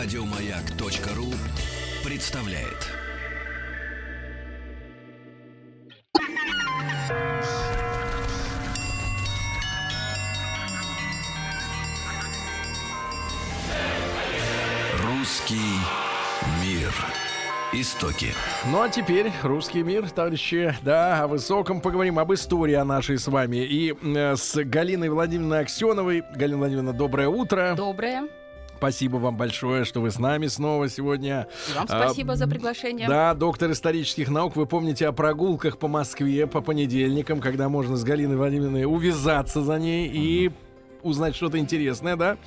Радиомаяк.ру представляет. Русский мир. Истоки. Ну а теперь русский мир, товарищи. Да, о высоком поговорим, об истории о нашей с вами. И э, с Галиной Владимировной Аксеновой. Галина Владимировна, доброе утро. Доброе. Спасибо вам большое, что вы с нами снова сегодня. Вам спасибо а, за приглашение. Да, доктор исторических наук. Вы помните о прогулках по Москве по понедельникам, когда можно с Галиной Владимировной увязаться за ней и узнать что-то интересное, да?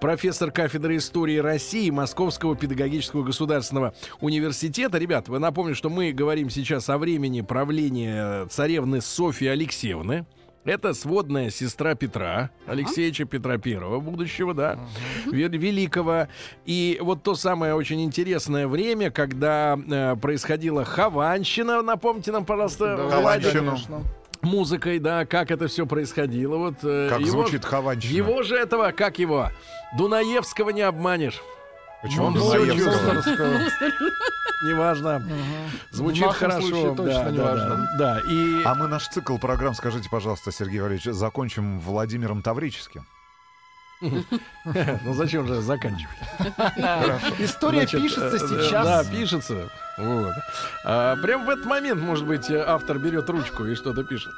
Профессор кафедры истории России Московского педагогического государственного университета. Ребят, вы напомню, что мы говорим сейчас о времени правления царевны Софьи Алексеевны. Это сводная сестра Петра, Алексеевича Петра Первого, будущего, да, великого. И вот то самое очень интересное время, когда э, происходила Хованщина, напомните нам, пожалуйста, Хованщину. музыкой, да, как это все происходило. Вот, э, Как его- звучит Хованщина. Его же этого, как его, Дунаевского не обманешь. Почему Он Дунаевского? Неважно. Звучит В хорошо. случае точно да, да, неважно. да, да. И А мы наш цикл программ, скажите, пожалуйста, Сергей Валерьевич, закончим Владимиром Таврическим. Ну зачем же заканчивать? История пишется э, сейчас. Да, пишется. Вот. А, прям в этот момент, может быть, автор берет ручку и что-то пишет.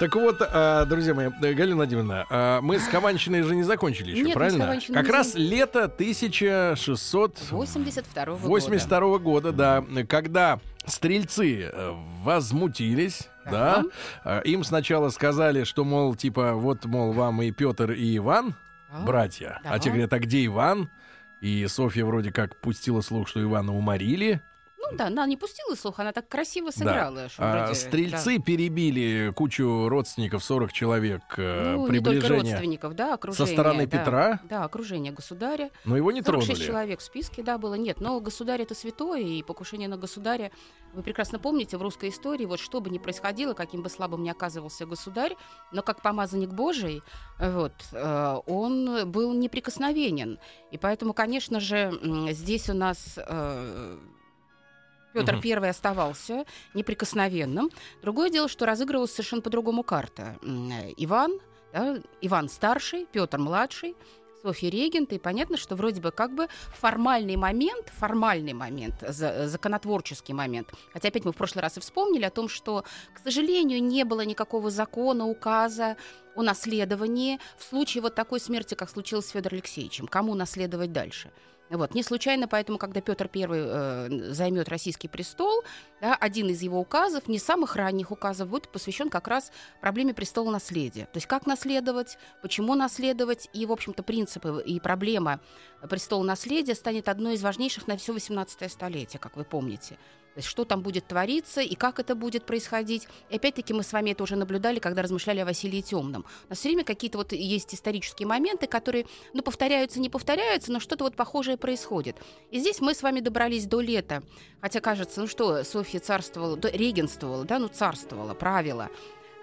Так вот, а, друзья мои, э, Галина Владимировна, а, мы с Хованщиной же не закончили еще, Нет, мы с правильно? Как не раз лето 1600... 82 года. 82 года, да, когда стрельцы э, возмутились, да, им сначала сказали, что, мол, типа, вот, мол, вам и Петр, и Иван, Да. братья, а те говорят, а где Иван? И Софья вроде как пустила слух, что Ивана уморили. Ну да, она не пустила слух, она так красиво сыграла. что А вроде, стрельцы перебили кучу родственников, 40 человек да. э, Ну, не только приближения. родственников, да, окружение. стороны да. Петра? Да, окружение государя. Но его не 46 тронули. человек в списке, да, было. Нет, но государь это святое, и покушение на государя, вы прекрасно помните, в русской истории, вот что бы ни происходило, каким бы слабым ни оказывался государь, но как помазанник Божий, э, вот, э, он был неприкосновенен. И поэтому, конечно же, здесь у нас... э, Петр. I оставался неприкосновенным. Другое дело, что разыгрывалась совершенно по-другому карта. Э, Иван, да, Иван старший, Петр младший, Софья регент, и понятно, что вроде бы как бы формальный момент, формальный момент, за- законотворческий момент. Хотя опять мы в прошлый раз и вспомнили о том, что, к сожалению, не было никакого закона, указа о наследовании в случае вот такой смерти, как случилось с Федором Алексеевичем. Кому наследовать дальше? Вот. Не случайно, поэтому, когда Петр I займет российский престол, да, один из его указов, не самых ранних указов, будет посвящен как раз проблеме престола наследия. То есть как наследовать, почему наследовать, и, в общем-то, принципы и проблема престола наследия станет одной из важнейших на все 18 столетие, как вы помните. То есть что там будет твориться и как это будет происходить. И опять-таки мы с вами это уже наблюдали, когда размышляли о Василии Темном. У нас все время какие-то вот есть исторические моменты, которые, ну, повторяются, не повторяются, но что-то вот похожее происходит. И здесь мы с вами добрались до лета. Хотя кажется, ну что, Софья царствовала, регенствовала, да, ну царствовала, правила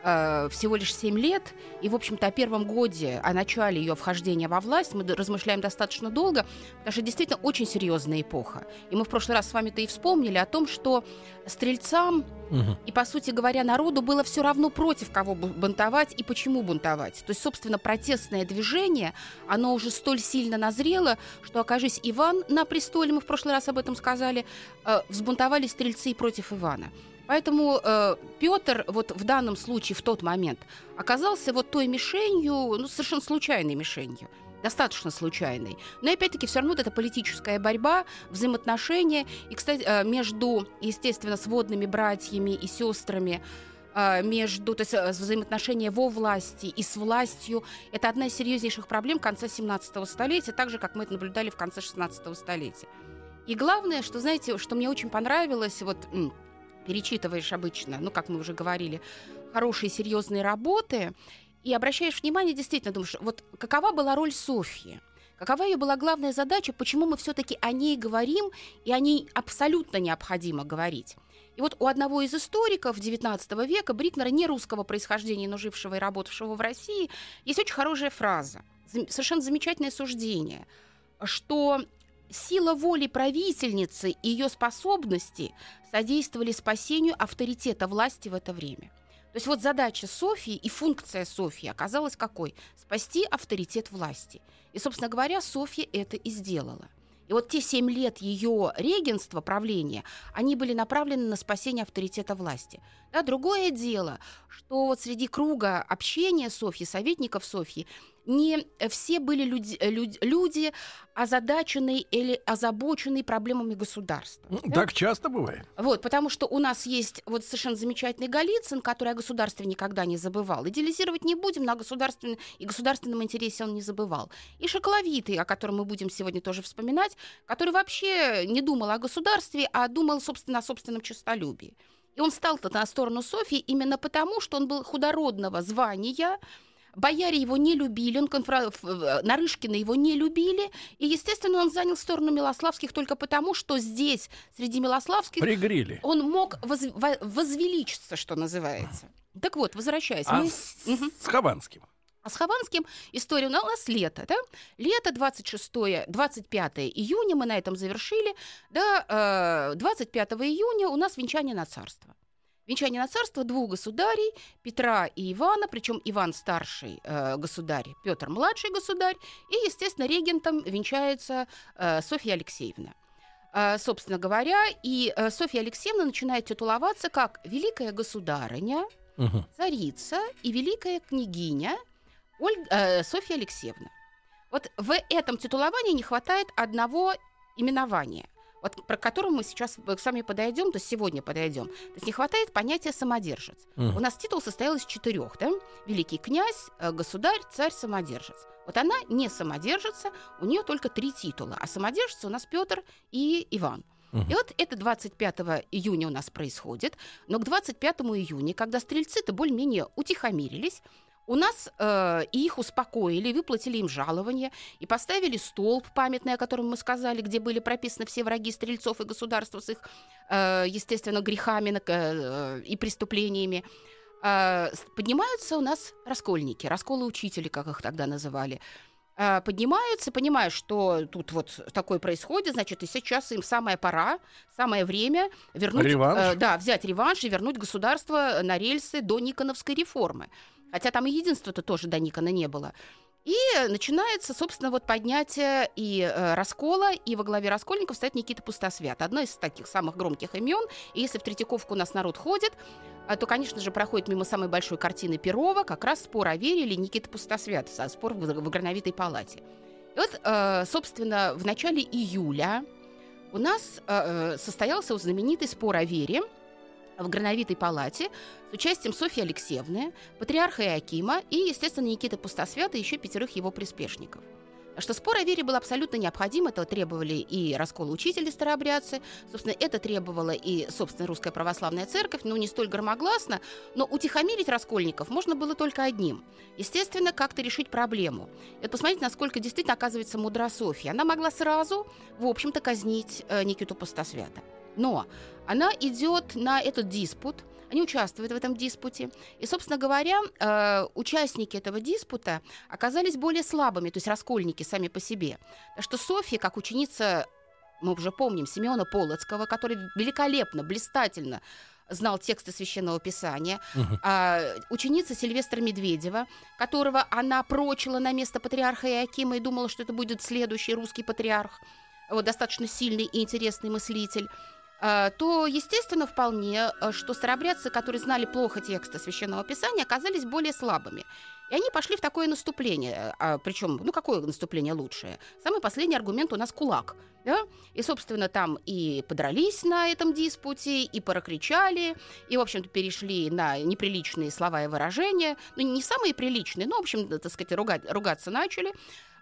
э, всего лишь 7 лет, и, в общем-то, о первом годе, о начале ее вхождения во власть мы размышляем достаточно долго, потому что действительно очень серьезная эпоха. И мы в прошлый раз с вами-то и вспомнили о том, что стрельцам Мгм. и, по сути говоря, народу было все равно против кого бу- бунтовать и почему бунтовать. То есть, собственно, протестное движение, оно уже столь сильно назрело, что, окажись Иван на престоле, мы в прошлый раз об этом сказали, э, взбунтовались стрельцы против Ивана. Поэтому э, Петр вот в данном случае, в тот момент, оказался вот той мишенью, ну, совершенно случайной мишенью достаточно случайной. Но опять-таки все равно вот это политическая борьба, взаимоотношения. И, кстати, э, между, естественно, сводными братьями и сестрами, э, между, то есть э, взаимоотношения во власти и с властью, это одна из серьезнейших проблем конца 17 столетия, так же, как мы это наблюдали в конце 16 столетия. И главное, что, знаете, что мне очень понравилось, вот перечитываешь обычно, ну, как мы уже говорили, хорошие серьезные работы, и обращаешь внимание, действительно, думаешь, вот какова была роль Софьи? Какова ее была главная задача, почему мы все-таки о ней говорим, и о ней абсолютно необходимо говорить? И вот у одного из историков XIX века, Брикнера, не русского происхождения, но жившего и работавшего в России, есть очень хорошая фраза, совершенно замечательное суждение, что сила воли правительницы и ее способности содействовали спасению авторитета власти в это время. То есть вот задача Софии и функция Софии оказалась какой? Спасти авторитет власти. И, собственно говоря, Софья это и сделала. И вот те семь лет ее регенства, правления, они были направлены на спасение авторитета власти. Да, другое дело, что вот среди круга общения Софьи, советников Софьи, не все были люди, люди, люди озадаченные или озабоченные проблемами государства. Ну, да? Так часто бывает. Вот, потому что у нас есть вот совершенно замечательный Голицын, который о государстве никогда не забывал. Идеализировать не будем, на государственном и государственном интересе он не забывал. И Шоколовитый, о котором мы будем сегодня тоже вспоминать, который вообще не думал о государстве, а думал, собственно, о собственном честолюбии. И он стал-то на сторону Софьи именно потому, что он был худородного звания, Бояре его не любили, он конфра... Нарышкина его не любили, и, естественно, он занял сторону Милославских только потому, что здесь, среди Милославских, Пригрели. он мог воз... во- возвеличиться, что называется. Так вот, возвращаясь. А мы- с, Мгм. с Хованским? А с Хованским история у нас лето, да? Лето 26 25 июня мы на этом завершили, да, э, 25 июня у нас венчание на царство. Венчание на царство двух государей, Петра и Ивана, причем Иван старший э, государь, Петр младший государь, и, естественно, регентом венчается э, Софья Алексеевна. Э, собственно говоря, и э, Софья Алексеевна начинает титуловаться как великая государыня, Мгм. царица и великая княгиня Ольга, э, Софья Алексеевна. Вот в этом титуловании не хватает одного именования, вот про которое мы сейчас с вами подойдем, то есть сегодня подойдем. То есть не хватает понятия самодержец. Мгм. У нас титул состоял из четырех, да? Великий князь, э, государь, царь, самодержец. Вот она не самодержится, у нее только три титула, а самодержцы у нас Петр и Иван. И вот это 25 июня у нас происходит, но к 25 июня, когда стрельцы-то более-менее утихомирились, у нас э, их успокоили, выплатили им жалование и поставили столб памятный, о котором мы сказали, где были прописаны все враги стрельцов и государства с их, э, естественно, грехами э, и преступлениями. Э, поднимаются у нас раскольники, расколы учители, как их тогда называли. Э, поднимаются, понимая, что тут вот такое происходит, значит, и сейчас им самая пора, самое время вернуть, Реванш? э, да, взять реванш и вернуть государство на рельсы до Никоновской реформы. Хотя там и единства-то тоже до Никона не было. И начинается, собственно, вот поднятие и э, раскола, и во главе раскольников стоит Никита Пустосвят. Одно из таких самых громких имен. И если в Третьяковку у нас народ ходит, а, то, конечно же, проходит мимо самой большой картины Перова как раз спор о вере или Никита Пустосвят, со- спор в, в Грановитой палате. И вот, э, собственно, в начале июля у нас э, э, состоялся знаменитый спор о вере в Грановитой палате с участием Софьи Алексеевны, патриарха Иакима и, естественно, Никиты Пустосвята и еще пятерых его приспешников. Что спор о вере был абсолютно необходим, этого требовали и расколы учители старообрядцы, собственно, это требовала и, собственно, Русская Православная Церковь, ну, не столь громогласно, но утихомирить раскольников можно было только одним. Естественно, как-то решить проблему. И вот посмотрите, насколько действительно оказывается мудра Софья. Она могла сразу, в общем-то, казнить э, Никиту Пустосвята. Но она идет на этот диспут, они участвуют в этом диспуте. И, собственно говоря, э, участники этого диспута оказались более слабыми, то есть раскольники сами по себе. Так что Софья, как ученица, мы уже помним, Семена Полоцкого, который великолепно, блистательно знал тексты священного писания, а, ученица Сильвестра Медведева, которого она прочила на место патриарха Иакима и думала, что это будет следующий русский патриарх, вот, достаточно сильный и интересный мыслитель, то, естественно, вполне, а, что старобрядцы, которые знали плохо тексты священного писания, оказались более слабыми. И они пошли в такое наступление. А, причем, ну какое наступление лучшее? Самый последний аргумент у нас кулак. Да? И, собственно, там и подрались на этом диспуте, и прокричали, и, в общем-то, перешли на неприличные слова и выражения. Ну, не самые приличные, но, в общем, так сказать, ругать, ругаться начали.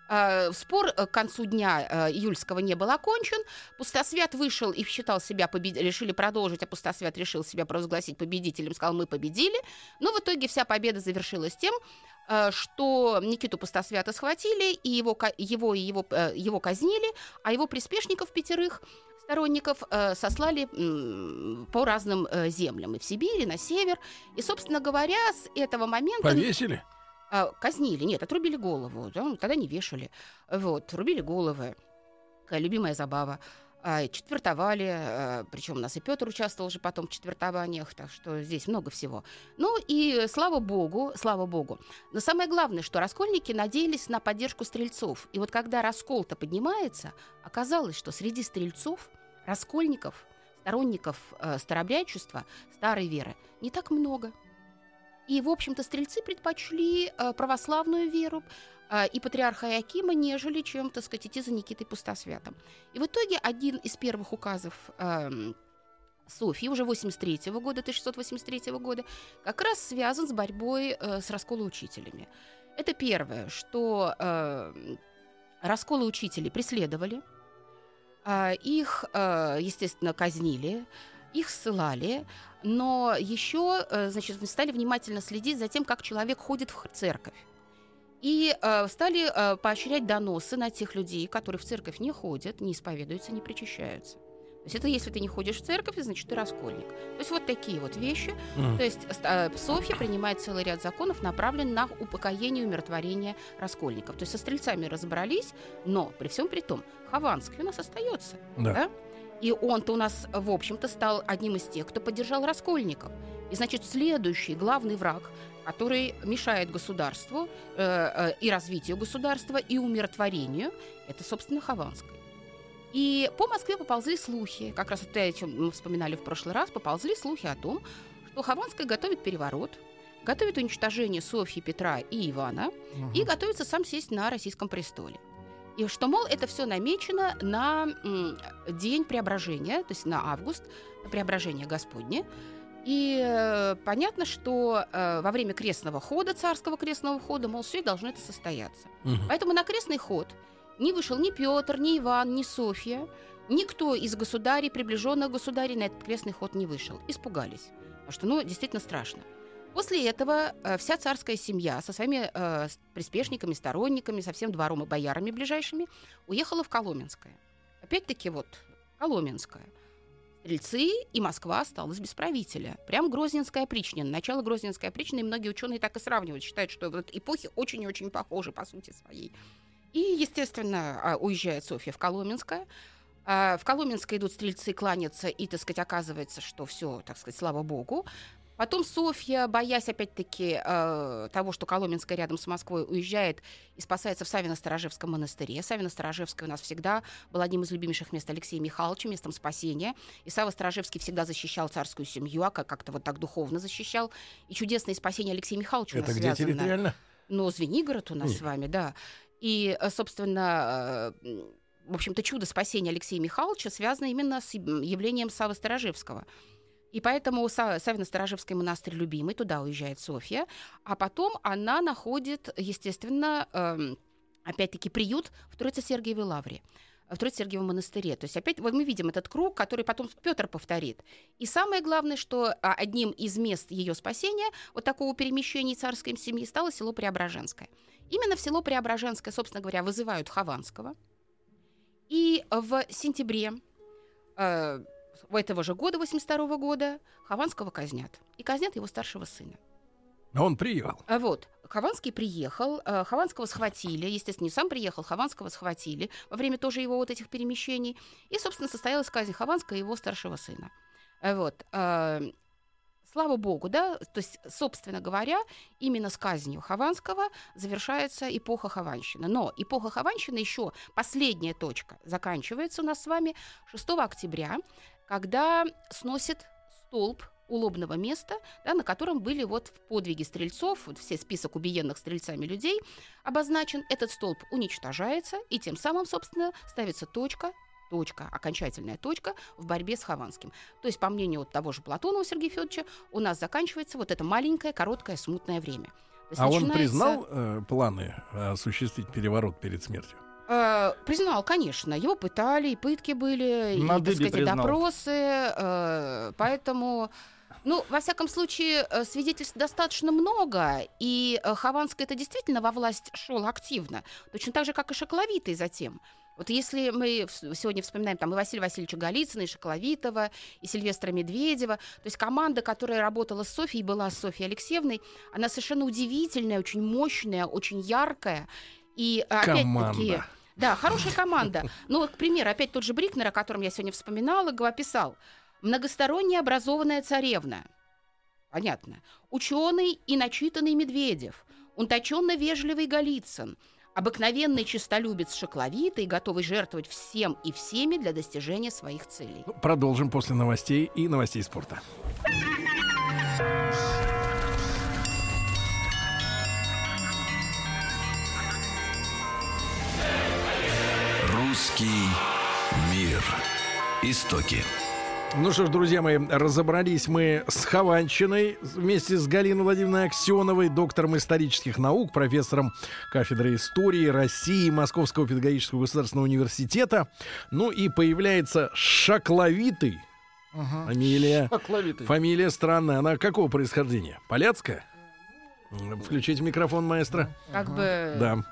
А, Спор э, к концу дня э, июльского не был окончен. Пустосвят вышел и считал себя победителем. Решили продолжить, а Пустосвят решил себя провозгласить победителем. Сказал, мы победили. Но в итоге вся победа завершилась тем, э, что Никиту Пустосвята схватили, и его, его, и его, э, его казнили, а его приспешников пятерых сторонников э, сослали по разным э, землям, и в Сибири, и на север. И, собственно говоря, с этого момента... Повесили? А, казнили, нет, отрубили голову, да, тогда не вешали. Вот, рубили головы. Такая любимая забава. А, четвертовали, причем у нас и Петр участвовал уже потом в четвертованиях, так что здесь много всего. Ну и слава богу, слава богу. Но самое главное, что раскольники надеялись на поддержку стрельцов. И вот когда раскол-то поднимается, оказалось, что среди стрельцов, раскольников, сторонников э, старобрячества, старой веры, не так много. И, в общем-то, стрельцы предпочли э, православную веру, а, и патриарха Иакима, нежели чем, так сказать, идти за Никитой Пустосвятым. И в итоге один из первых указов э, Софьи уже 83 -го года, 1683 года, как раз связан с борьбой э, с расколоучителями. Это первое, что э, расколы учителей преследовали, э, их, э, естественно, казнили, их ссылали, но еще, э, значит, стали внимательно следить за тем, как человек ходит в церковь. И э, стали э, поощрять доносы на тех людей, которые в церковь не ходят, не исповедуются, не причащаются. То есть это если ты не ходишь в церковь, значит ты раскольник. То есть вот такие вот вещи. Mm. То есть э, Софья принимает целый ряд законов, направленных на упокоение и умиротворение раскольников. То есть со стрельцами разобрались, но при всем при том Хованский у нас остается. Да. да? И он-то у нас, в общем-то, стал одним из тех, кто поддержал раскольников. И, значит, следующий главный враг который мешает государству э, э, и развитию государства, и умиротворению, это, собственно, Хованская. И по Москве поползли слухи, как раз это, о чем мы вспоминали в прошлый раз, поползли слухи о том, что Хованская готовит переворот, готовит уничтожение Софьи, Петра и Ивана угу. и готовится сам сесть на российском престоле. И что, мол, это все намечено на день преображения, то есть на август, преображения Господне. И э, понятно, что э, во время крестного хода, царского крестного хода, мол, все должно это состояться. Угу. Поэтому на крестный ход не вышел ни Петр, ни Иван, ни Софья. Никто из государей, приближенных государей, на этот крестный ход не вышел. Испугались. Потому что, ну, действительно страшно. После этого э, вся царская семья со своими э, приспешниками, сторонниками, со всем двором и боярами ближайшими уехала в Коломенское. Опять-таки вот Коломенское. Стрельцы и Москва осталась без правителя. Прям Грозненская опричнина. Начало Грозненской и многие ученые так и сравнивают, считают, что вот эпохи очень и очень похожи по сути своей. И, естественно, а, уезжает Софья в Коломенское. А, в Коломенское идут стрельцы кланяться, и, так сказать, оказывается, что все, так сказать, слава богу. Потом Софья, боясь опять-таки э, того, что Коломенская рядом с Москвой уезжает и спасается в Савино-Сторожевском монастыре. Савино-Сторожевское у нас всегда был одним из любимейших мест Алексея Михайловича, местом спасения. И Сава Сторожевский всегда защищал царскую семью, а как-то вот так духовно защищал. И чудесное спасение Алексея Михайловича Это у нас где связано. территориально? Ну, Звенигород у нас Нет. с вами, да. И, э, собственно, э, в общем-то, чудо спасения Алексея Михайловича связано именно с явлением Савы Сторожевского. И поэтому Савино-Сторожевский монастырь любимый, туда уезжает Софья, а потом она находит, естественно, эм, опять-таки приют в Троице-Сергиевой лавре в Троице-Сергиевом монастыре. То есть опять вот мы видим этот круг, который потом Петр повторит. И самое главное, что а, одним из мест ее спасения, вот такого перемещения царской семьи, стало село Преображенское. Именно в село Преображенское, собственно говоря, вызывают Хованского. И в сентябре э, этого же года, 82 года, Хованского казнят. И казнят его старшего сына. Но он приехал. А вот, Хованский приехал, э, Хованского схватили, естественно, не сам приехал, Хованского схватили во время тоже его вот этих перемещений. И, собственно, состоялась казнь Хованского и его старшего сына. Э, вот. Э, слава богу, да, то есть, собственно говоря, именно с казнью Хованского завершается эпоха Хованщины. Но эпоха Хованщины еще последняя точка заканчивается у нас с вами 6 октября, когда сносит столб улобного места, да, на котором были вот подвиги стрельцов, вот все список убиенных стрельцами людей обозначен. Этот столб уничтожается, и тем самым, собственно, ставится точка точка, окончательная точка в борьбе с Хованским. То есть, по мнению вот того же Платонова Сергея Федоровича, у нас заканчивается вот это маленькое, короткое, смутное время. А начинается... он признал э, планы осуществить переворот перед смертью? Э, признал, конечно. Его пытали, и пытки были, На и, так сказать, допросы. Э, поэтому... Ну, во всяком случае, э, свидетельств достаточно много, и э, Хованский это действительно во власть шел активно, точно так же, как и Шокловитый затем. Вот если мы сегодня вспоминаем там и Василия Васильевича Голицына, и Шоколовитова, и Сильвестра Медведева, то есть команда, которая работала с Софией, была с Софьей Алексеевной, она совершенно удивительная, очень мощная, очень яркая. И опять-таки Да, хорошая команда. Ну, вот, к примеру, опять тот же Брикнер, о котором я сегодня вспоминала, писал. Многосторонне образованная царевна. Понятно. Ученый и начитанный Медведев. Уточенно вежливый Голицын. Обыкновенный честолюбец шокловитый, готовый жертвовать всем и всеми для достижения своих целей. Ну, Продолжим после новостей и новостей спорта. Русский мир. Истоки. Ну что ж, друзья мои, разобрались мы с Хованщиной вместе с Галиной Владимировной Аксеновой, доктором исторических наук, профессором кафедры истории России Московского педагогического государственного университета. Ну и появляется Шакловитый. Фамилия. Шакловитый. Фамилия странная. Она какого происхождения? Поляцкая? Включите микрофон, маэстро. Как бы Да.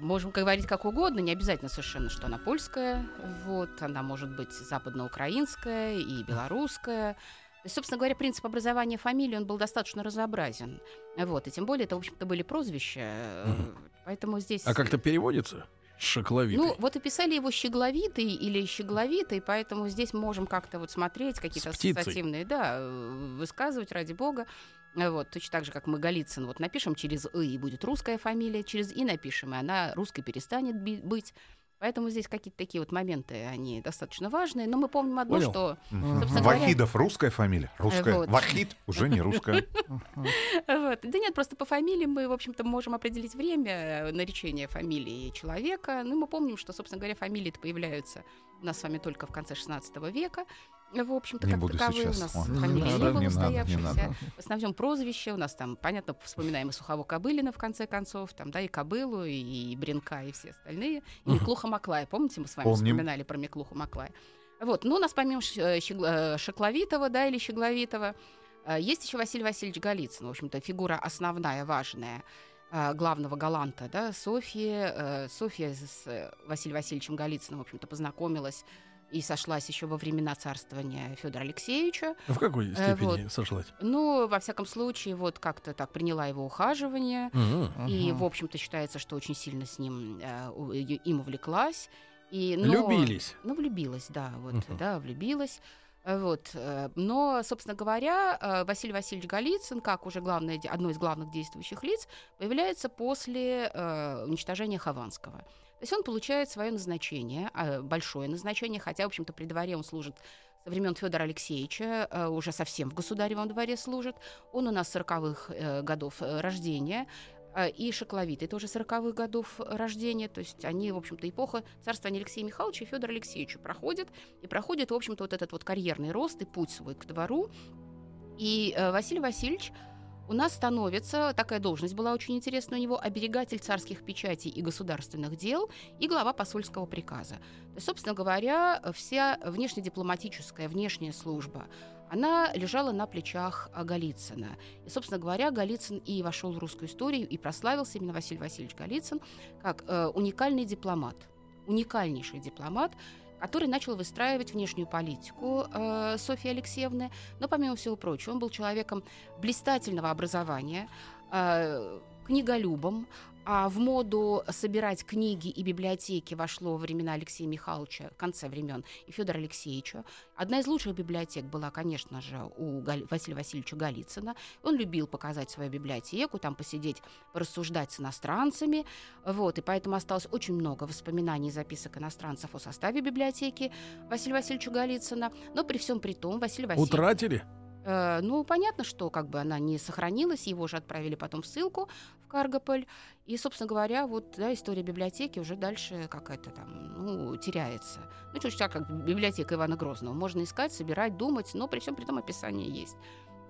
Можем говорить как угодно, не обязательно совершенно, что она польская, вот, она может быть западноукраинская и белорусская. Собственно говоря, принцип образования фамилии, он был достаточно разнообразен. Вот, и тем более это, в общем-то, были прозвища, э, поэтому здесь... А как-то переводится? Шакловитый. Ну, вот и писали его щегловитый или щегловитый, поэтому здесь можем как-то вот смотреть, какие-то ассоциативные, да, э, высказывать, ради бога. Э, Вот, точно так же, как мы Голицын, вот напишем через «и» и будет русская фамилия, через «и» напишем, и она русской перестанет би- быть. Поэтому здесь какие-то такие вот моменты, они достаточно важные. Но мы помним одно, Понял. что, собственно говоря- Вахидов русская фамилия? Русская. вот. Вахид уже не русская. Вот. Да нет, просто по фамилии мы, в общем-то, можем определить время э, наречения фамилии человека. Ну, мы помним, что, собственно говоря, фамилии появляются у нас с вами только в конце 16 века. В общем-то, Не как буду таковые сейчас. у нас Ой, не фамилии не, надо, было не надо, не надо. В основном прозвище. У нас там, понятно, вспоминаем и Сухого Кобылина, в конце концов, там, да, и Кобылу, и Бренка, и все остальные. И Миклуха Маклая. Помните, мы с вами Помним. вспоминали про Миклуху Маклая? Вот. Ну, у нас помимо э, э, Шокловитова, да, или Щегловитова, э, есть еще Василий Васильевич Голицын. В общем-то, фигура основная, важная главного галанта, да, Софья. э, Софья с Василием Васильевичем Голицыным, в общем-то, познакомилась и сошлась еще во времена царствования Федора Алексеевича. В какой Э, степени сошлась? Ну, во всяком случае, вот как-то так приняла его ухаживание. Мгм. И, в общем-то, считается, что очень сильно с ним э, и- им увлеклась. И, но- Любились. Ну, влюбилась, да, вот, Мгм. да, влюбилась. Э, Вот. э, Но, собственно говоря, э, Василий Васильевич Голицын, как уже главное, одно из главных действующих лиц, появляется после э, уничтожения Хованского. То есть он получает свое назначение, э, большое назначение, хотя, в общем-то, при дворе он служит со времен Федора Алексеевича, э, уже совсем в государевом дворе служит. Он у нас 40-х э, годов э, рождения. И Шокловитый тоже 40-х годов рождения. То есть они, в общем-то, эпоха царствования Алексея Михайловича и Федора Алексеевича проходит. И проходит, в общем-то, вот этот вот карьерный рост и путь свой к двору. И Василий Васильевич у нас становится, такая должность была очень интересная у него, оберегатель царских печатей и государственных дел и глава посольского приказа. То собственно говоря, вся внешнедипломатическая, внешняя служба, она лежала на плечах Голицына. И, собственно говоря, Голицын и вошел в русскую историю, и прославился именно Василий Васильевич Голицын как э, уникальный дипломат. Уникальнейший дипломат, который начал выстраивать внешнюю политику э, Софьи Алексеевны. Но, помимо всего прочего, он был человеком блистательного образования, э, книголюбом, а в моду собирать книги и библиотеки вошло во времена Алексея Михайловича, в конце времен, и Федора Алексеевича. Одна из лучших библиотек была, конечно же, у Василия Васильевича Голицына. Он любил показать свою библиотеку, там посидеть, рассуждать с иностранцами. Вот, и поэтому осталось очень много воспоминаний и записок иностранцев о составе библиотеки Василия Васильевича Голицына. Но при всем при том Василий Васильевич... Утратили? Э, ну, понятно, что как бы она не сохранилась, его же отправили потом в ссылку в Каргополь. И, собственно говоря, вот да, история библиотеки уже дальше какая-то там, ну, теряется. Ну, так, как библиотека Ивана Грозного. Можно искать, собирать, думать, но при всем при том описание есть.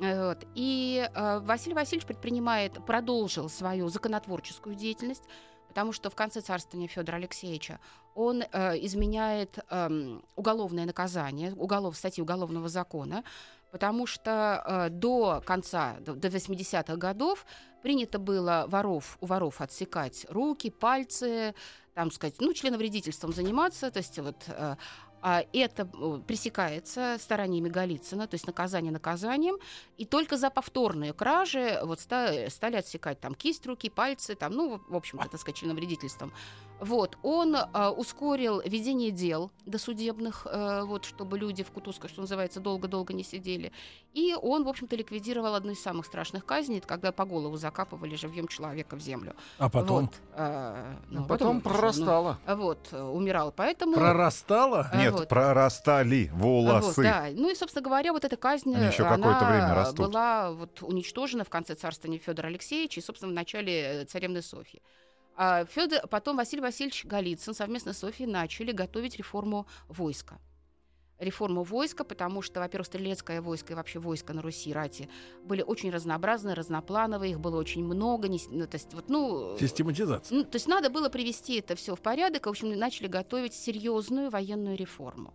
Э, Вот. И э, Василий Васильевич предпринимает, продолжил свою законотворческую деятельность, потому что в конце царствования Федора Алексеевича он э, изменяет эм, уголовное наказание, уголов, статьи уголовного закона, потому что э, до конца, до, до 80-х годов принято было воров, у воров отсекать руки, пальцы, там сказать, ну, членовредительством заниматься, то есть вот, э, А это э, пресекается стараниями Голицына, то есть наказание наказанием, и только за повторные кражи вот ста- стали отсекать там кисть руки, пальцы, там, ну, в общем-то, так сказать, членовредительством. Вот, он э, ускорил ведение дел досудебных, э, вот, чтобы люди в Кутузко, что называется, долго-долго не сидели. И он, в общем-то, ликвидировал одну из самых страшных казней, это когда по голову закапывали живьем человека в землю. А потом Вот, э, ну, Потом ну, прорастало. ну, вот, э, умирал. Поэтому... прорастало? А, Нет, вот. прорастали А, вот, волосы. да. Ну и, собственно говоря, вот эта казнь, Они еще она какое-то время растут. была вот уничтожена в конце царствования Федора Алексеевича и, собственно, в начале э, царевны Софьи. А потом Василий Васильевич Голицын совместно с Софьей начали готовить реформу войска. Реформу войска, потому что, во-первых, стрелецкое войско и вообще войско на Руси, рати, были очень разнообразны, разноплановые, их было очень много. не ну, то есть, вот, ну, Систематизация. ну, то есть надо было привести это все в порядок, и, в общем, начали готовить серьезную военную реформу.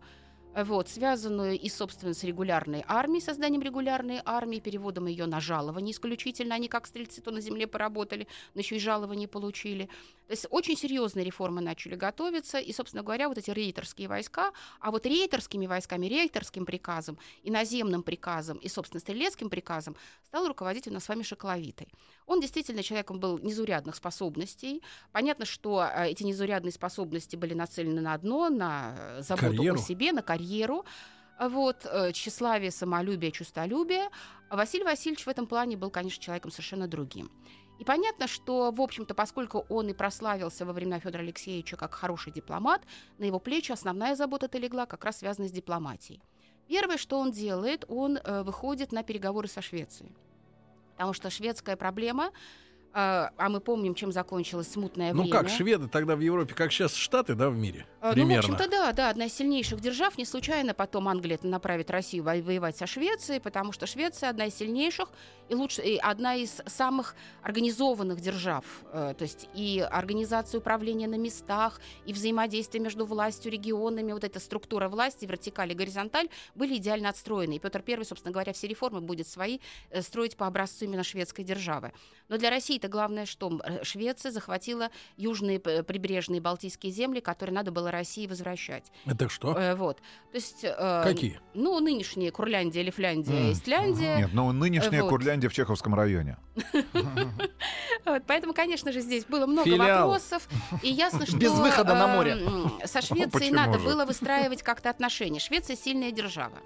Вот, связанную и, собственно, с регулярной армией, созданием регулярной армии, переводом ее на жалование исключительно. Они как стрельцы то на земле поработали, но еще и жалование получили. То есть очень серьезные реформы начали готовиться, и, собственно говоря, вот эти рейтерские войска, а вот рейтерскими войсками, рейтерским приказом, и наземным приказом, и, собственно, стрелецким приказом стал руководить у нас с вами Шокловитой. Он действительно человеком был незаурядных способностей. Понятно, что э, эти незаурядные способности были нацелены на одно, на э, заботу Карьеру. о себе, на карьеру. Вот, э, тщеславие, самолюбие, чувстволюбие. Василий Васильевич в этом плане был, конечно, человеком совершенно другим. И понятно, что, в общем-то, поскольку он и прославился во времена Федора Алексеевича как хороший дипломат, на его плечи основная забота-то легла как раз связанная с дипломатией. Первое, что он делает, он э, выходит на переговоры со Швецией. Потому что шведская проблема, э, а мы помним, чем закончилось смутное Ну время. как, шведы тогда в Европе, как сейчас Штаты, да, в мире? Э, Ну, в Примерно. общем-то, да, да, одна из сильнейших держав. Не случайно потом Англия направит Россию во- воевать со Швецией, потому что Швеция одна из сильнейших и, лучше, и одна из самых организованных держав. Э, То есть и организация управления на местах, и взаимодействие между властью, регионами, вот эта структура власти, вертикаль и горизонталь, были идеально отстроены. И Петр I, собственно говоря, все реформы будет свои э, строить по образцу именно шведской державы. Но для России это главное, что Швеция захватила южные прибрежные Балтийские земли, которые надо было России возвращать. Это что? Э, вот. То есть, э, Какие? Ну, нынешние Курляндия, Лифляндия, М. Истляндия. Нет, ну нынешняя Вот. Курляндия в Чеховском районе. Поэтому, конечно же, здесь было много вопросов. И ясно, что Без выхода на море. эм, со Швецией надо было выстраивать как-то отношения. Швеция сильная держава.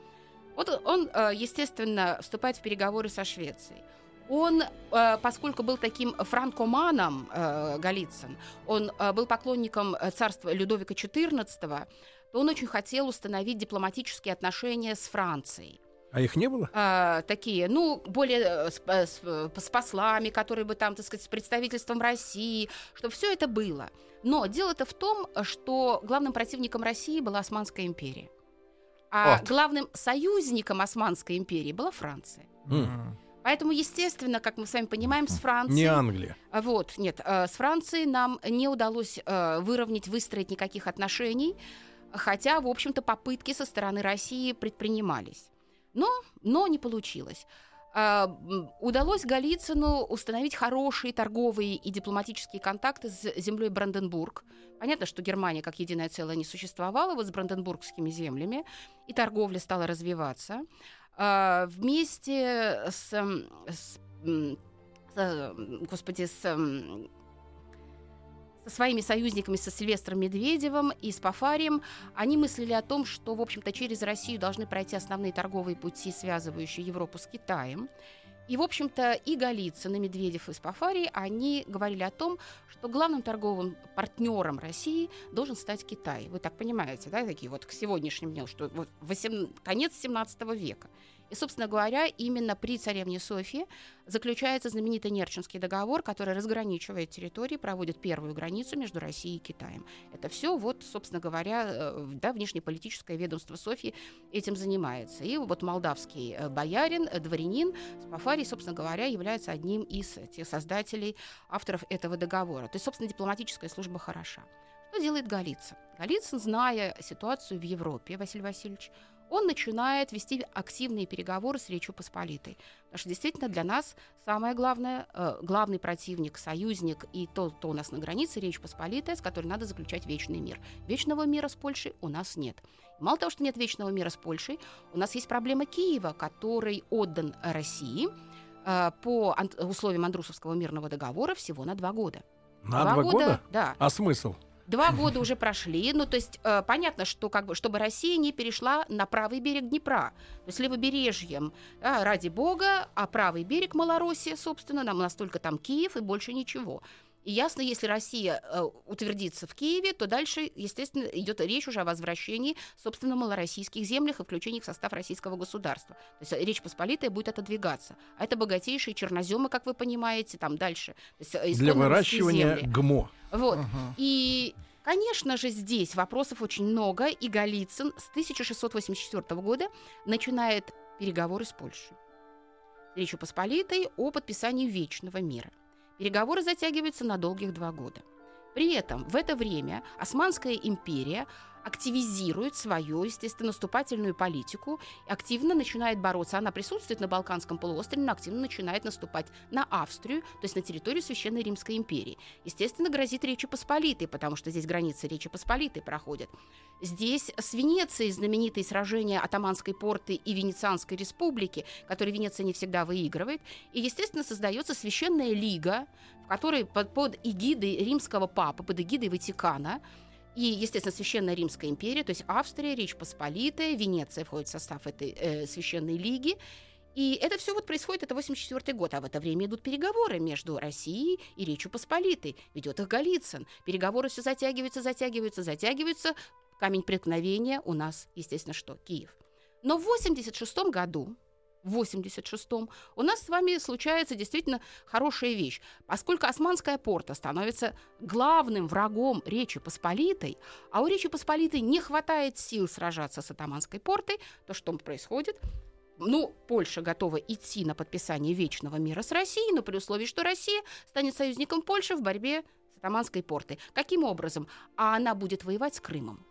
Вот он, э, естественно, вступает в переговоры со Швецией. Он, э, поскольку был таким франкоманом э, Голицын, он э, был поклонником царства Людовика XIV, то он очень хотел установить дипломатические отношения с Францией. А их не было? А, такие, ну, более с, с, с послами, которые бы там, так сказать, с представительством России, чтобы все это было. Но дело-то в том, что главным противником России была Османская империя. А Вот. главным союзником Османской империи была Франция. М. Поэтому, естественно, как мы с вами понимаем, с Францией... Не Англия. А Вот, нет, э, с Францией нам не удалось э, выровнять, выстроить никаких отношений, хотя, в общем-то, попытки со стороны России предпринимались. Но, но не получилось. А, Удалось Голицыну установить хорошие торговые и дипломатические контакты с землей Бранденбург. Понятно, что Германия как единое целое не существовала, вот с бранденбургскими землями, и торговля стала развиваться. А, Вместе с, м, с, с, э, господи, с м, со своими союзниками, со Сильвестром Медведевым и с Пафарием, они мыслили о том, что, в общем-то, через Россию должны пройти основные торговые пути, связывающие Европу с Китаем. И, в общем-то, и Голицын, и Медведев, и Спафарий, они говорили о том, что главным торговым партнером России должен стать Китай. Вы так понимаете, да, такие вот к сегодняшнему дню, что вот восем- конец 17 века. И, собственно говоря, именно при царевне Софии заключается знаменитый Нерчинский договор, который разграничивает территории, проводит первую границу между Россией и Китаем. Это все, вот, собственно говоря, э, да, внешнеполитическое ведомство Софии этим занимается. И вот молдавский э, боярин, э, дворянин Спафарий, собственно говоря, является одним из тех создателей, авторов этого договора. То есть, собственно, дипломатическая служба хороша. Что делает Голицын? Голицын, зная ситуацию в Европе, Василий Васильевич, он начинает вести активные переговоры с Речью Посполитой. Потому что действительно для нас самое главное, э, главный противник, союзник и тот, кто у нас на границе, Речь Посполитая, с которой надо заключать вечный мир. Вечного мира с Польшей у нас нет. Мало того, что нет вечного мира с Польшей, у нас есть проблема Киева, который отдан России э, по ан- условиям Андрусовского мирного договора всего на два года. На два года? Да. А смысл? Два года уже прошли, ну то есть э, понятно, что как бы чтобы Россия не перешла на правый берег Днепра, то есть левобережьем, да, ради бога, а правый берег Малороссия, собственно, нам настолько там Киев и больше ничего. И ясно, если Россия э, утвердится в Киеве, то дальше, естественно, идет речь уже о возвращении, собственно, малороссийских землях и включении в состав российского государства. То есть э, Речь Посполитая будет отодвигаться. А это богатейшие черноземы, как вы понимаете, там дальше. То есть, э, Для выращивания земли. ГМО. Вот. И, конечно же, здесь вопросов очень много, и Голицын с 1684 года начинает переговоры с Польшей. Речью Посполитой о подписании Вечного мира. Переговоры затягиваются на долгих два года. При этом в это время Османская империя активизирует свою, естественно, наступательную политику, активно начинает бороться. Она присутствует на Балканском полуострове, но активно начинает наступать на Австрию, то есть на территорию Священной Римской империи. Естественно, грозит Речи Посполитой, потому что здесь границы Речи Посполитой проходят. Здесь с Венецией знаменитые сражения Атаманской порты и Венецианской республики, которые Венеция не всегда выигрывает. И, естественно, создается Священная лига, в которой под, под эгидой римского папы, под эгидой Ватикана, и, естественно, Священная Римская империя, то есть Австрия, Речь Посполитая, Венеция входит в состав этой э, Священной лиги. И это все вот происходит, это 84 год, а в это время идут переговоры между Россией и Речью Посполитой. Ведет их Голицын. Переговоры все затягиваются, затягиваются, затягиваются. Камень преткновения у нас, естественно, что? Киев. Но в 86 году, 86-м у нас с вами случается действительно хорошая вещь. Поскольку Османская порта становится главным врагом Речи Посполитой, а у Речи Посполитой не хватает сил сражаться с Атаманской портой, то что происходит? Ну, Польша готова идти на подписание вечного мира с Россией, но при условии, что Россия станет союзником Польши в борьбе с Атаманской портой. Каким образом? А она будет воевать с Крымом.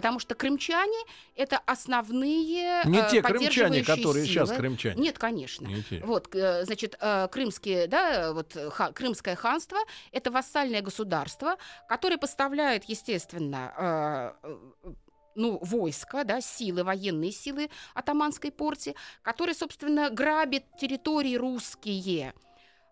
Потому что крымчане это основные Не э, те крымчане, которые сейчас крымчане. Нет, конечно. Не те. Вот, э, значит, э, крымские, да, вот ха- крымское ханство – это вассальное государство, которое поставляет, естественно, ну, войска, да, силы, военные силы атаманской порте, которые, собственно, грабят территории русские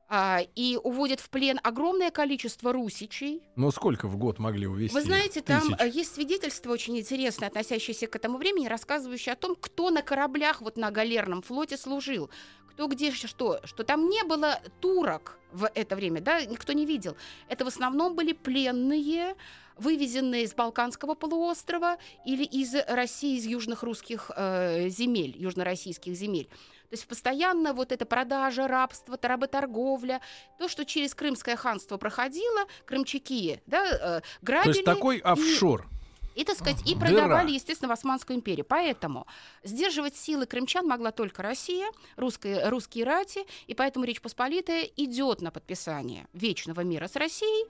а, и уводят в плен огромное количество русичей, Ну, сколько в год могли увезти? вы знаете, там Тысяч. э, есть свидетельства очень интересные, относящиеся к этому времени, рассказывающие о том, кто на кораблях вот на галерном флоте служил, кто где что, что там не было турок в это время, да, никто не видел. Это в основном были пленные, вывезенные из Балканского полуострова или из России, из южных русских э, земель, южнороссийских земель. То есть постоянно вот эта продажа, рабство, работорговля, то, что через Крымское ханство проходило, крымчаки, да, э, То грабили. есть такой офшор. И, так сказать, и продавали, Дыра. естественно, в Османскую империю. Поэтому сдерживать силы крымчан могла только Россия, русские, русские рати, и поэтому Речь Посполитая идет на подписание вечного мира с Россией,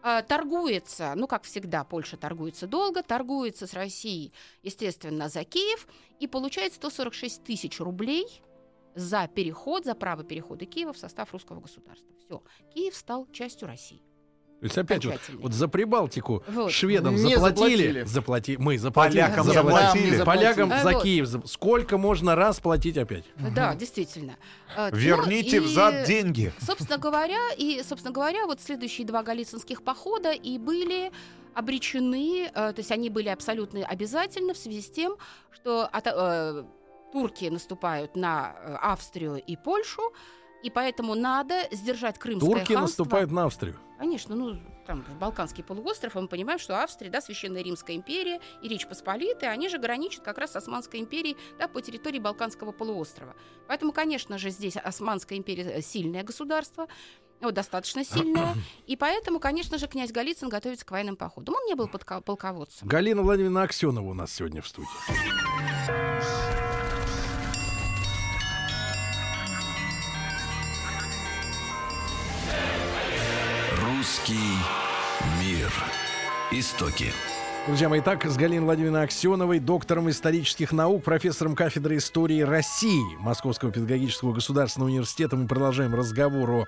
а, торгуется, ну, как всегда, Польша торгуется долго, торгуется с Россией, естественно, за Киев, и получает 146 тысяч рублей за переход, за право перехода Киева в состав русского государства. Все, Киев стал частью России. То есть опять вот, вот за Прибалтику Вот. шведам Не заплатили, заплатили. заплати, мы заплатили, Полякам заплатили. заплатили. Полякам за А, вот. Киев. за- Сколько можно раз платить опять? Да, действительно. А, ну, Верните и- взад деньги. Собственно говоря, и, собственно говоря, вот следующие два галицинских похода и были обречены, э, то есть они были абсолютно обязательны в связи с тем, что э, турки наступают на э, Австрию и Польшу, и поэтому надо сдержать крымское Турки ханство. наступают на Австрию. Конечно, ну, там, Балканский полуостров, и мы понимаем, что Австрия, да, Священная Римская империя и Речь Посполитая, они же граничат как раз с Османской империей, да, по территории Балканского полуострова. Поэтому, конечно же, здесь Османская империя сильное государство, вот, достаточно сильное, и поэтому, конечно же, князь Голицын готовится к военным походам. Он не был подко- полководцем. Галина Владимировна Аксенова у нас сегодня в студии. Русский мир. Истоки. Друзья мои, так с Галиной Владимировной Аксеновой, доктором исторических наук, профессором кафедры истории России Московского педагогического государственного университета мы продолжаем разговор о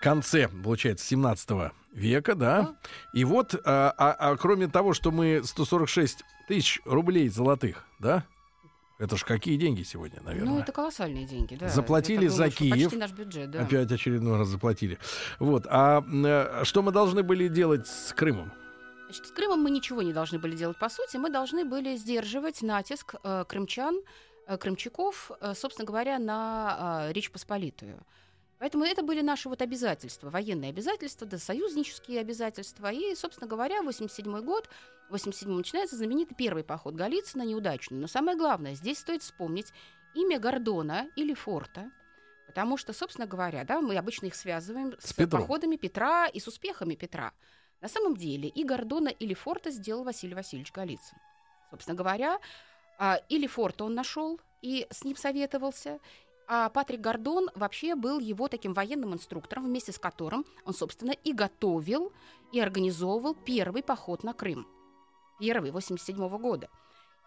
конце, получается, 17 века, да? И вот, а, а- а кроме того, что мы 146 тысяч рублей золотых, да? Это ж какие деньги сегодня, наверное? Ну, это колоссальные деньги, да. Заплатили думаю, за что Киев. Почти наш бюджет, да. Опять очередной раз заплатили. Вот. А э, что мы должны были делать с Крымом? Значит, с Крымом мы ничего не должны были делать по сути. Мы должны были сдерживать натиск э, крымчан, э, крымчаков, э, собственно говоря, на э, Речь Посполитую. Поэтому это были наши вот обязательства, военные обязательства, да, союзнические обязательства. И, собственно говоря, 87 год, в 87 начинается знаменитый первый поход Голицына, неудачный. Но самое главное, здесь стоит вспомнить имя Гордона или Форта, потому что, собственно говоря, да, мы обычно их связываем С с, Петром. походами Петра и с успехами Петра. На самом деле и Гордона, или Форта сделал Василий Васильевич Голицын. Собственно говоря, а, или Форта он нашел и с ним советовался, а Патрик Гордон вообще был его таким военным инструктором, вместе с которым он, собственно, и готовил, и организовывал первый поход на Крым. Первый, 87 года.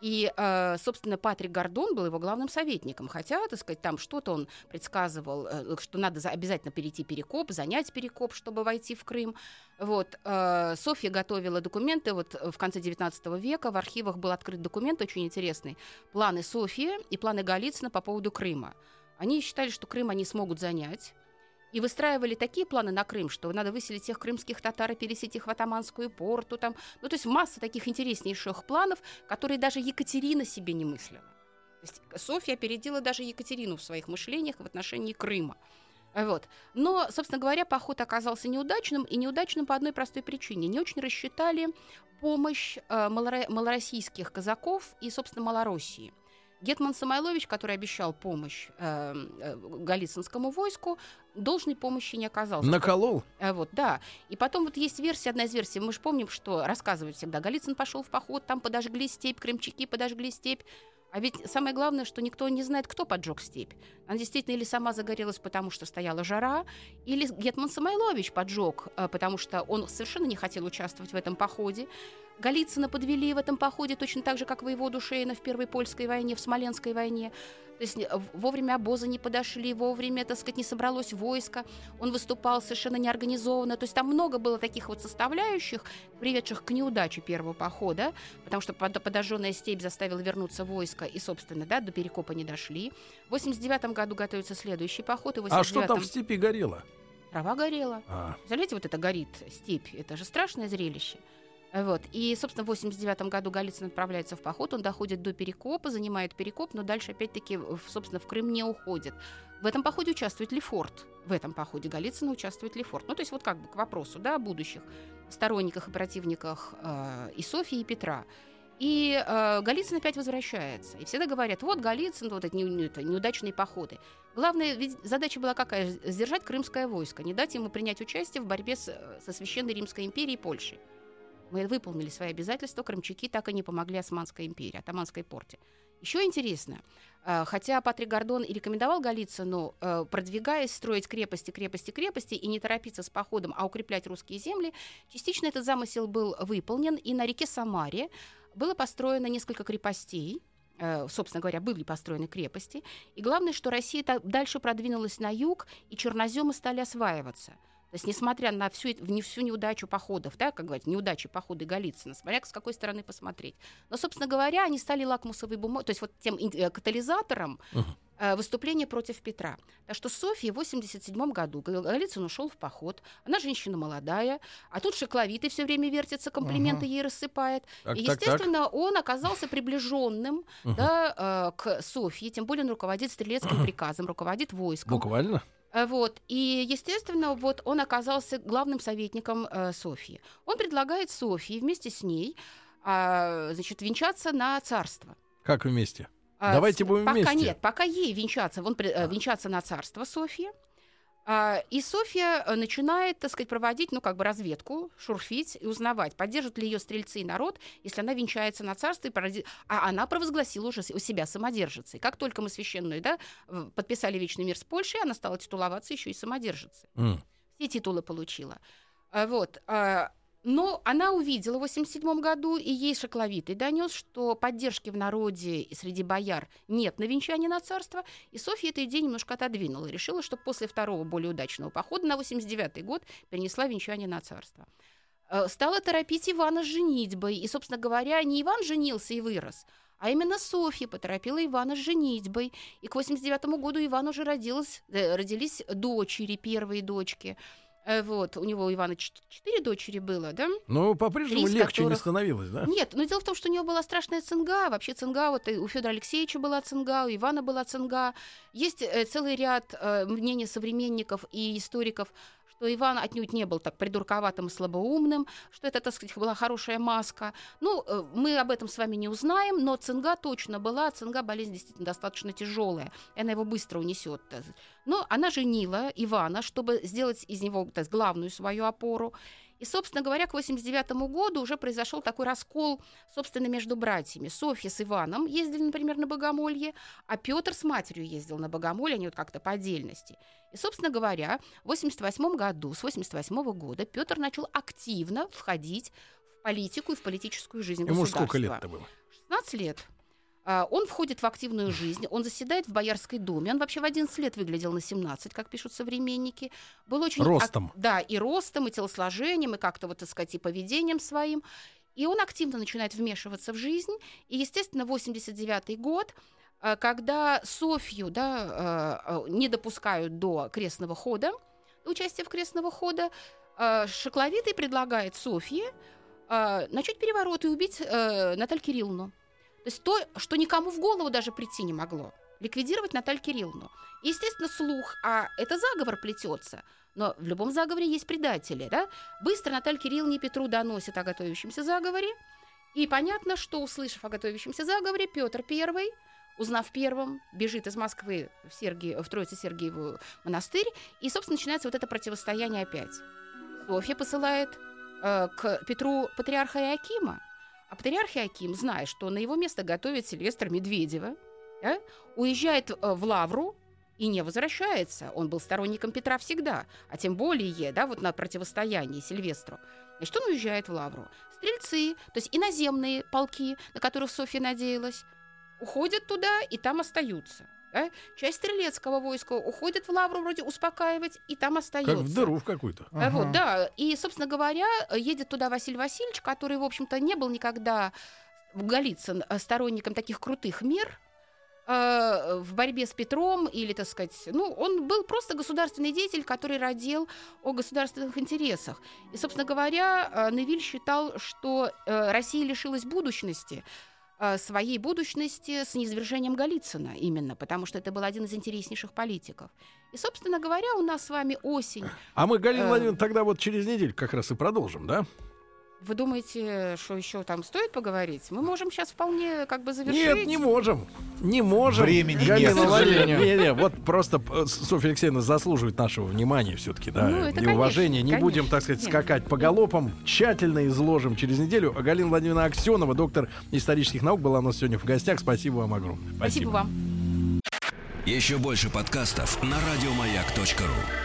И, э, собственно, Патрик Гордон был его главным советником. Хотя, так сказать, там что-то он предсказывал, э, что надо за- обязательно перейти Перекоп, занять Перекоп, чтобы войти в Крым. Вот. э, Софья готовила документы. Вот в конце 19 века в архивах был открыт документ очень интересный. Планы Софьи и планы Голицына по поводу Крыма. Они считали, что Крым они смогут занять. И выстраивали такие планы на Крым, что надо выселить всех крымских татар и переселить их в Атаманскую порту. Там. Ну, то есть масса таких интереснейших планов, которые даже Екатерина себе не мыслила. То есть Софья опередила даже Екатерину в своих мышлениях в отношении Крыма. Вот. Но, собственно говоря, поход оказался неудачным, и неудачным по одной простой причине. Не очень рассчитали помощь э, малоро- малороссийских казаков и, собственно, Малороссии. Гетман Самойлович, который обещал помощь э, э, Голицынскому войску, должной помощи не оказал. Наколол? А, Вот, да. И потом вот есть версия, одна из версий. Мы же помним, что рассказывают всегда. Голицын пошел в поход, там подожгли степь, крымчаки подожгли степь. А ведь самое главное, что никто не знает, кто поджег степь. Она действительно или сама загорелась, потому что стояла жара, или Гетман Самойлович поджег, э, потому что он совершенно не хотел участвовать в этом походе. Голицына подвели в этом походе точно так же, как воеводу Шейна в Первой Польской войне, в Смоленской войне. То есть э, вовремя обозы не подошли, вовремя, так сказать, не собралось войско. Он выступал совершенно неорганизованно. То есть там много было таких вот составляющих, приведших к неудаче первого похода, потому что под- подожженная степь заставила вернуться войско, и, собственно, да, до Перекопа не дошли. В 89 году готовится следующий поход, и в А что там 89-м в степи горело? трава горела. А, Представляете, вот это горит степь, это же страшное зрелище. Вот. И, собственно, в 89 году Голицын отправляется в поход, он доходит до Перекопа, занимает Перекоп, но дальше, опять-таки, собственно, в Крым не уходит. В этом походе участвует Лефорт. В этом походе Голицына участвует Лефорт. Ну, то есть вот как бы к вопросу, да, о будущих сторонниках и противниках э, и Софии, и Петра. И э, Голицын опять возвращается. И всегда говорят, вот Голицын, вот эти не- это, неудачные походы. Главная ведь задача была какая? Сдержать крымское войско, не дать ему принять участие в борьбе с, э, со Священной Римской империей и Польшей. Мы выполнили свои обязательства, крымчаки так и не помогли Османской империи, Атаманской порте. Еще интересно, э, хотя Патрик Гордон и рекомендовал Голицыну, э, продвигаясь, строить крепости, крепости, крепости и не торопиться с походом, а укреплять русские земли, частично этот замысел был выполнен, и на реке Самаре было построено несколько крепостей, э, собственно говоря, были построены крепости. И главное, что Россия дальше продвинулась на юг, и черноземы стали осваиваться. То есть, несмотря на всю, не всю неудачу походов, да, как говорят, неудачи похода Голицына, смотря с какой стороны посмотреть. Но, собственно говоря, они стали лакмусовой бумагой, то есть вот тем э, катализатором э, выступления против Петра. Так что Софья в 87 году, Гол- Голицын ушел в поход, она женщина молодая, а тут шокловитый все время вертится, комплименты ей рассыпает. так, И, так, так. естественно, он оказался приближенным Мгм. да, э, к Софье, тем более он руководит стрелецким приказом, руководит войском. Буквально? Э, Вот. И, естественно, вот он оказался главным советником э, Софьи. Он предлагает Софье вместе с ней а, значит, венчаться на царство. Как вместе? А, Давайте будем пока вместе. нет, пока ей венчаться, он пред- э, венчаться на царство Софьи. А, И Софья э, начинает, так сказать, проводить, ну, как бы разведку, шурфить и узнавать, поддержат ли ее стрельцы и народ, если она венчается на царство. И породи- А она провозгласила уже у себя самодержицей. Как только мы священную, да, подписали вечный мир с Польшей, она стала титуловаться еще и самодержицей М. все титулы получила. А, Вот. Но она увидела в 87 году, и ей Шокловитый донес, что поддержки в народе и среди бояр нет на венчание на царство, и Софья эту идею немножко отодвинула. Решила, что после второго более удачного похода на 89 год перенесла венчание на царство. Э, Стала торопить Ивана с женитьбой, и, собственно говоря, не Иван женился и вырос, а именно Софья поторопила Ивана с женитьбой. И к 89 году Ивану уже родилась, э, родились дочери, первые дочки – Вот, у него у Ивана четыре дочери было, да? Но по-прежнему легче не которых- становилось, да? Нет, но дело в том, что у него была страшная цинга. Вообще цинга, вот и у Федора Алексеевича была цинга, у Ивана была цинга. Есть э, целый ряд э, мнений современников и историков, что Иван отнюдь не был так придурковатым и слабоумным, что это, так сказать, была хорошая маска. Ну, э, мы об этом с вами не узнаем, но цинга точно была. Цинга болезнь действительно достаточно тяжелая, она его быстро унесет. Но она женила Ивана, чтобы сделать из него так, главную свою опору. И, собственно говоря, к 89 году уже произошел такой раскол, собственно, между братьями. Софья с Иваном ездили, например, на Богомолье, а Петр с матерью ездил на Богомолье, они вот как-то по отдельности. И, собственно говоря, в 88 году, с 88 года Петр начал активно входить в политику и в политическую жизнь Ему государства. сколько лет-то было? 16 лет. А, Он входит в активную жизнь, он заседает в Боярской думе. Он вообще в 11 лет выглядел на 17, как пишут современники. Был очень... ак- Ростом. Да, и ростом, и телосложением, и как-то, вот, так сказать, и поведением своим. И он активно начинает вмешиваться в жизнь. И, естественно, 89 год, а, когда Софью да, а, не допускают до крестного хода, участия в крестного хода, Шокловитый предлагает Софье начать переворот и убить э, Наталью Кирилловну. То есть то, что никому в голову даже прийти не могло. Ликвидировать Наталью Кирилловну. Естественно, слух, а это заговор плетется. Но в любом заговоре есть предатели, да? Быстро Наталья Кирилловна и Петру доносит о готовящемся заговоре. И понятно, что, услышав о готовящемся заговоре, Петр I, узнав первым, бежит из Москвы в, Сергий, в Троице-Сергиеву монастырь, и, собственно, начинается вот это противостояние опять. Софья посылает э, к Петру патриарха Иакима, а патриарх Иаким, зная, что на его место готовит Сильвестра Медведева, да, уезжает э, в Лавру и не возвращается. Он был сторонником Петра всегда, а тем более да, вот на противостоянии Сильвестру. Значит, он уезжает в Лавру. Стрельцы, то есть иноземные полки, на которых Софья надеялась, уходят туда и там остаются. Да. Часть стрелецкого войска уходит в Лавру вроде успокаивать, и там остается. Как в дыру в какую-то. А Вот, да. И, собственно говоря, едет туда Василий Васильевич, который, в общем-то, не был никогда в Голицын сторонником таких крутых мер э, в борьбе с Петром или, так сказать, ну, он был просто государственный деятель, который родил о государственных интересах. И, собственно говоря, э, Невиль считал, что э, Россия лишилась будущности, своей будущности с низвержением Голицына именно, потому что это был один из интереснейших политиков. И, собственно говоря, у нас с вами осень. А мы, Галина Э. Владимировна, тогда вот через неделю как раз и продолжим, да? Вы думаете, что еще там стоит поговорить? Мы можем сейчас вполне как бы завершить. Нет, не можем. Не можем. Времени нет. Не, не, вот просто э, Софья Алексеевна заслуживает нашего внимания все-таки, да, Ну, это и уважения. конечно, Не будем, конечно. так сказать, Нет. скакать по галопам. Тщательно изложим через неделю. А Галина Владимировна Аксенова, доктор исторических наук, была у нас сегодня в гостях. Спасибо вам огромное. Спасибо вам. Еще больше подкастов на радиомаяк.ру.